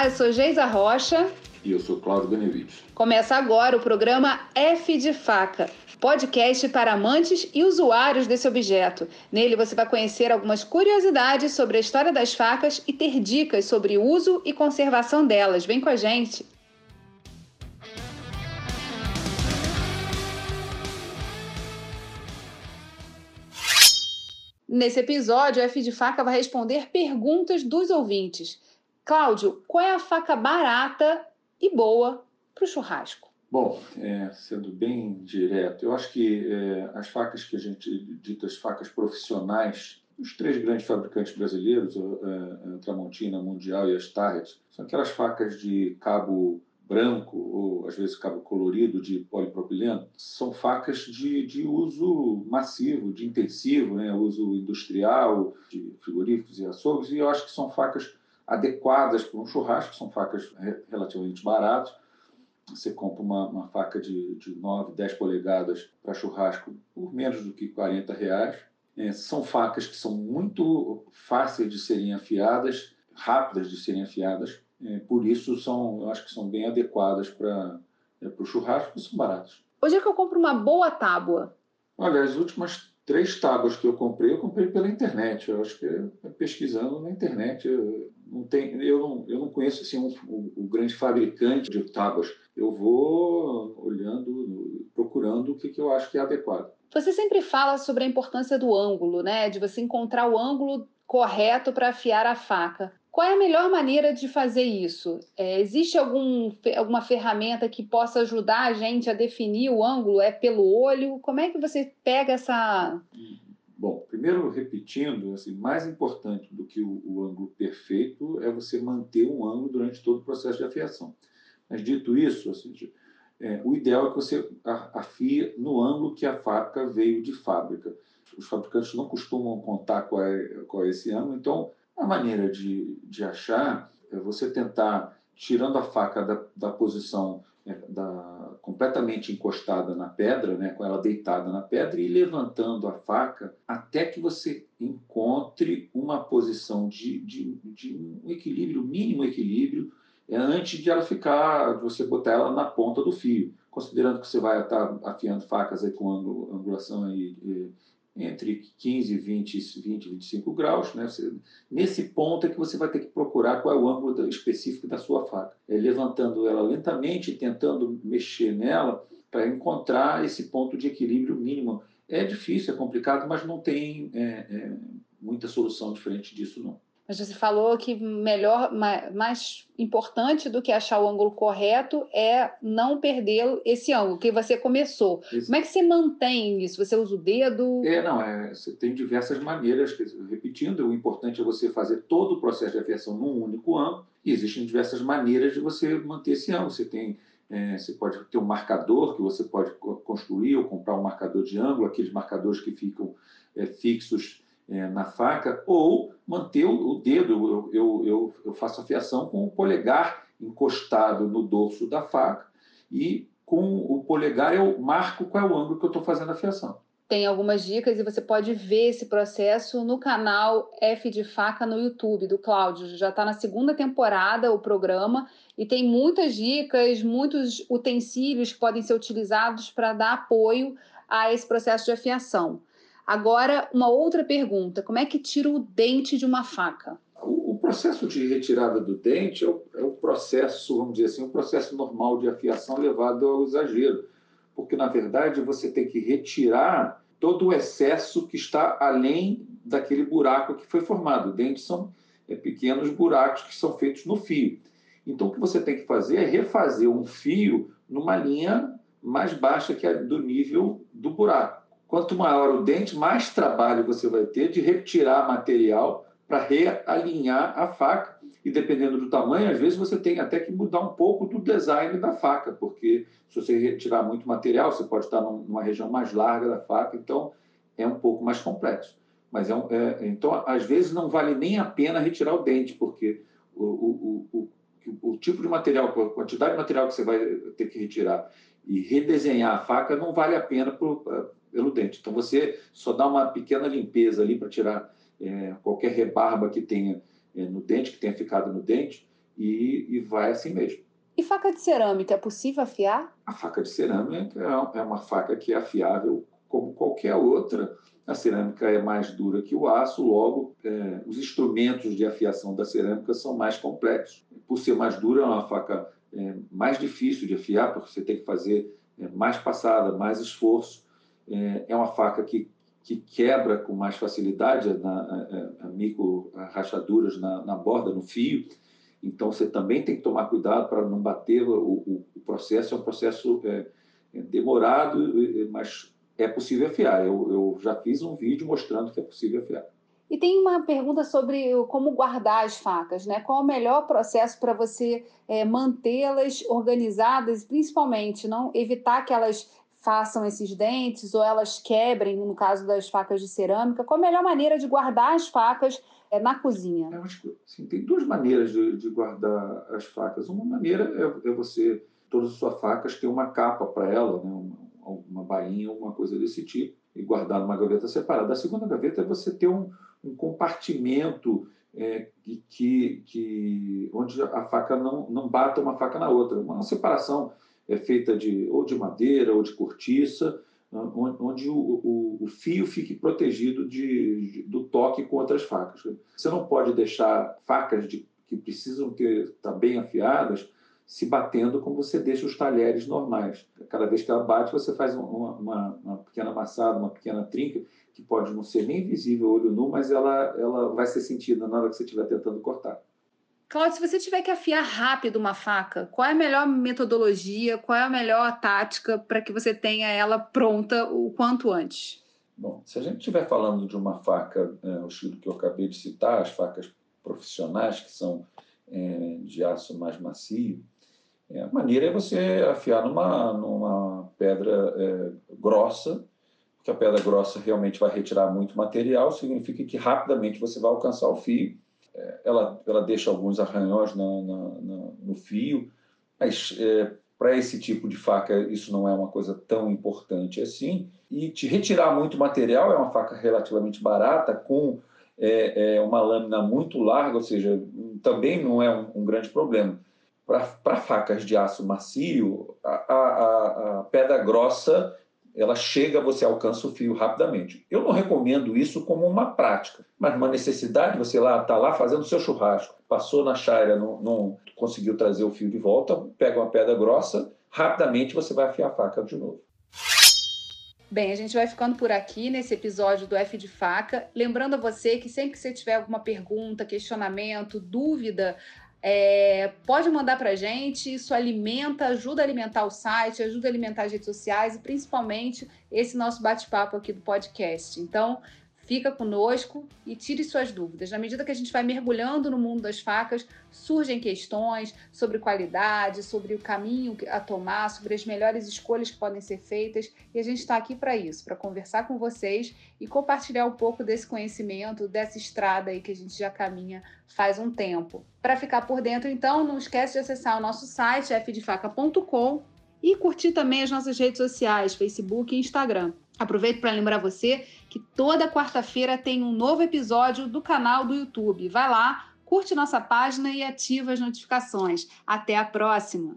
Olá, eu sou Geisa Rocha. E eu sou Cláudio Benevides. Começa agora o programa F de Faca, podcast para amantes e usuários desse objeto. Nele você vai conhecer algumas curiosidades sobre a história das facas e ter dicas sobre o uso e conservação delas. Vem com a gente! Nesse episódio, o F de Faca vai responder perguntas dos ouvintes. Cláudio, qual é a faca barata e boa para o churrasco? Bom, é, sendo bem direto, eu acho que é, as facas que a gente dita as facas profissionais, os três grandes fabricantes brasileiros, a, a Tramontina, a Mundial e a Starrett, são aquelas facas de cabo branco ou às vezes cabo colorido de polipropileno, são facas de, de uso massivo, de intensivo, né? uso industrial, de frigoríficos e açougues, e eu acho que são facas adequadas para um churrasco, são facas relativamente baratas. Você compra uma, uma faca de, de 9, 10 polegadas para churrasco por menos do que 40 reais. É, são facas que são muito fáceis de serem afiadas, rápidas de serem afiadas, é, por isso são, eu acho que são bem adequadas para é, o churrasco e são baratas. Hoje é que eu compro uma boa tábua? Olha, as últimas três tábuas que eu comprei, eu comprei pela internet. Eu acho que é pesquisando na internet. Eu não, tenho, eu não, eu não conheço assim, um, o, o, grande fabricante de tábuas. Eu vou olhando, procurando o que, que eu acho que é adequado. Você sempre fala sobre a importância do ângulo, né? De você encontrar o ângulo correto para afiar a faca. Qual é a melhor maneira de fazer isso? É, existe algum, alguma ferramenta que possa ajudar a gente a definir o ângulo? É pelo olho? Como é que você pega essa. Bom, primeiro repetindo, assim, mais importante do que o, o ângulo perfeito é você manter um ângulo durante todo o processo de afiação. Mas dito isso, assim, é, o ideal é que você afie no ângulo que a faca veio de fábrica. Os fabricantes não costumam contar qual é, qual é esse ângulo, então a maneira de, de achar é você tentar, tirando a faca da, da posição é, da, completamente encostada na pedra, né, com ela deitada na pedra, e levantando a faca até que você encontre uma posição de, de, de um equilíbrio, mínimo equilíbrio, é, antes de ela ficar, de você botar ela na ponta do fio. Considerando que você vai estar afiando facas aí com angulação aí, entre 15 e 20, 20, 25 graus. Né? Você, nesse ponto é que você vai ter que procurar qual é o ângulo específico da sua faca. É levantando ela lentamente, tentando mexer nela para encontrar esse ponto de equilíbrio mínimo. É difícil, é complicado, mas não tem é, é, muita solução diferente disso, não. Mas você falou que melhor, mais importante do que achar o ângulo correto é não perder esse ângulo que você começou. Isso. Como é que você mantém isso? Você usa o dedo? É, não, é, você tem diversas maneiras. Repetindo, o importante é você fazer todo o processo de afiação num único ângulo. E existem diversas maneiras de você manter esse ângulo. Você tem é, você pode ter um marcador que você pode construir ou comprar um marcador de ângulo, aqueles marcadores que ficam é, fixos é, na faca, ou manter o, dedo, eu, eu, eu, eu faço a fiação com o polegar encostado no dorso da faca e com o polegar eu marco qual é o ângulo que eu estou fazendo a fiação. Tem algumas dicas e você pode ver esse processo no canal F de Faca no YouTube do Cláudio. Já está na segunda temporada o programa e tem muitas dicas, muitos utensílios que podem ser utilizados para dar apoio a esse processo de afiação. Agora, uma outra pergunta: como é que tira o dente de uma faca? O, processo de retirada do dente é o, é o, processo, vamos dizer assim, o processo normal de afiação levado ao exagero, porque na verdade você tem que retirar todo o excesso que está além daquele buraco que foi formado. Dentes são é, pequenos buracos que são feitos no fio. Então, o que você tem que fazer é refazer um fio numa linha mais baixa que a do nível do buraco. Quanto maior o dente, mais trabalho você vai ter de retirar material para realinhar a faca. E dependendo do tamanho, às vezes você tem até que mudar um pouco do design da faca, porque se você retirar muito material, você pode estar numa região mais larga da faca, então é um pouco mais complexo. Mas é, é então, às vezes não vale nem a pena retirar o dente, porque o, o, o, o, tipo de material, a quantidade de material que você vai ter que retirar e redesenhar a faca não vale a pena pelo dente. Então você só dá uma pequena limpeza ali para tirar é, qualquer rebarba que tenha é, no dente, que tenha ficado no dente, e, e vai assim mesmo. E faca de cerâmica, é possível afiar? A faca de cerâmica é, é uma faca que é afiável como qualquer outra. A cerâmica é mais dura que o aço, logo, é, os instrumentos de afiação da cerâmica são mais complexos. Por ser mais dura, é uma faca é, mais difícil de afiar, porque você tem que fazer é, mais passada, mais esforço. É, é uma faca que, que quebra com mais facilidade na, a, a, a micro rachaduras na, na borda, no fio. Então, você também tem que tomar cuidado para não bater. O, o, o processo é um processo é, é demorado, mas é possível afiar. Eu, eu já fiz um vídeo mostrando que é possível afiar. E tem uma pergunta sobre como guardar as facas, né? Qual o melhor processo para você é, mantê-las organizadas, principalmente não evitar que elas façam esses dentes ou elas quebrem, no caso das facas de cerâmica? Qual a melhor maneira de guardar as facas é, na cozinha? Eu acho que assim, tem duas maneiras de, de, guardar as facas. Uma maneira é, é você, todas as suas facas, ter uma capa para ela, né? uma, uma bainha, uma coisa desse tipo, e guardar numa gaveta separada. A segunda gaveta é você ter um um compartimento é, que, que, onde a faca não, não bata uma faca na outra. Uma separação é feita de, ou de madeira ou de cortiça, onde o, o, o fio fique protegido de, de, do toque com outras facas. Você não pode deixar facas de, que precisam estar tá bem afiadas se batendo como você deixa os talheres normais. Cada vez que ela bate, você faz uma, uma, uma pequena amassada, uma pequena trinca, que pode não ser nem visível olho nu, mas ela, ela vai ser sentida na hora que você estiver tentando cortar. Cláudio, se você tiver que afiar rápido uma faca, qual é a melhor metodologia, qual é a melhor tática para que você tenha ela pronta o quanto antes? Bom, se a gente estiver falando de uma faca, é, o estilo que eu acabei de citar, as facas profissionais, que são é, de aço mais macio, é, a maneira é você afiar numa, numa pedra é, grossa porque a pedra grossa realmente vai retirar muito material, significa que rapidamente você vai alcançar o fio. É, ela, ela deixa alguns arranhões na, no fio, mas é, para esse tipo de faca isso não é uma coisa tão importante assim. E te retirar muito material é uma faca relativamente barata, com é, é uma lâmina muito larga, ou seja, também não é um, um grande problema. Para facas de aço macio, a, a, a pedra grossa ela chega, você alcança o fio rapidamente. Eu não recomendo isso como uma prática, mas uma necessidade, você lá está lá fazendo seu churrasco, passou na chaira, não, não, conseguiu trazer o fio de volta, pega uma pedra grossa, rapidamente você vai afiar a faca de novo. Bem, a gente vai ficando por aqui nesse episódio do F de Faca. Lembrando a você que sempre que você tiver alguma pergunta, questionamento, dúvida, é, pode mandar para a gente, isso alimenta, ajuda a alimentar o site, ajuda a alimentar as redes sociais e principalmente esse nosso bate-papo aqui do podcast. Então, Fica conosco e tire suas dúvidas. Na medida que a gente vai mergulhando no mundo das facas, surgem questões sobre qualidade, sobre o caminho a tomar, sobre as melhores escolhas que podem ser feitas. E a gente está aqui para isso, para conversar com vocês e compartilhar um pouco desse conhecimento, dessa estrada aí que a gente já caminha faz um tempo. Para ficar por dentro, então, não esquece de acessar o nosso site fdefaca.com e curtir também as nossas redes sociais, Facebook e Instagram. Aproveito para lembrar você que toda quarta-feira tem um novo episódio do canal do YouTube. Vai lá, curte nossa página e ativa as notificações. Até a próxima!